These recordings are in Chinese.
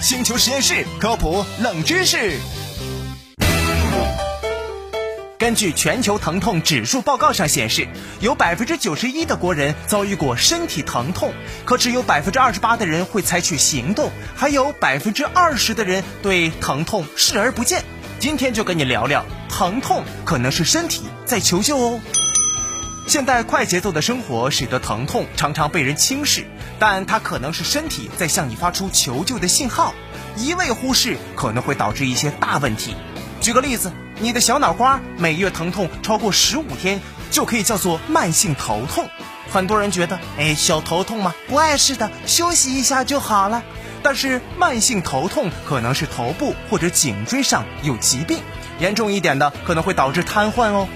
星球实验室科普冷知识。根据全球疼痛指数报告上显示，有百分之九十一的国人遭遇过身体疼痛，可只有百分之二十八的人会采取行动，还有百分之二十的人对疼痛视而不见。今天就跟你聊聊，疼痛可能是身体在求救哦。现代快节奏的生活使得疼痛常常被人轻视，但它可能是身体在向你发出求救的信号，一味忽视可能会导致一些大问题。举个例子。你的小脑瓜每月疼痛超过十五天，就可以叫做慢性头痛。很多人觉得，哎，小头痛嘛，不碍事的，休息一下就好了。但是慢性头痛可能是头部或者颈椎上有疾病，严重一点的可能会导致瘫痪哦。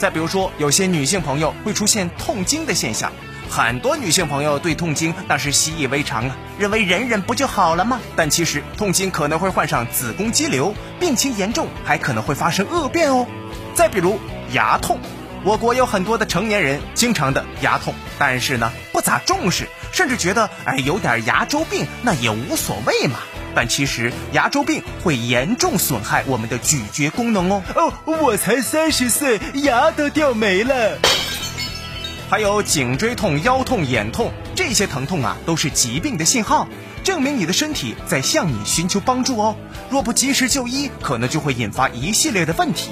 再比如说，有些女性朋友会出现痛经的现象。很多女性朋友对痛经那是习以为常啊，认为忍忍不就好了吗？但其实痛经可能会患上子宫肌瘤，病情严重还可能会发生恶变哦。再比如牙痛，我国有很多的成年人经常的牙痛，但是呢不咋重视，甚至觉得哎有点牙周病那也无所谓嘛。但其实牙周病会严重损害我们的咀嚼功能哦。哦，我才三十岁，牙都掉没了。还有颈椎痛、腰痛、眼痛这些疼痛啊，都是疾病的信号，证明你的身体在向你寻求帮助哦。若不及时就医，可能就会引发一系列的问题。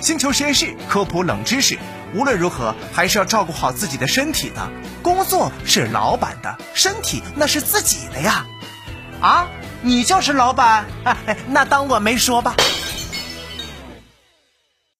星球实验室科普冷知识：无论如何，还是要照顾好自己的身体的。工作是老板的，身体那是自己的呀。啊，你就是老板？那当我没说吧。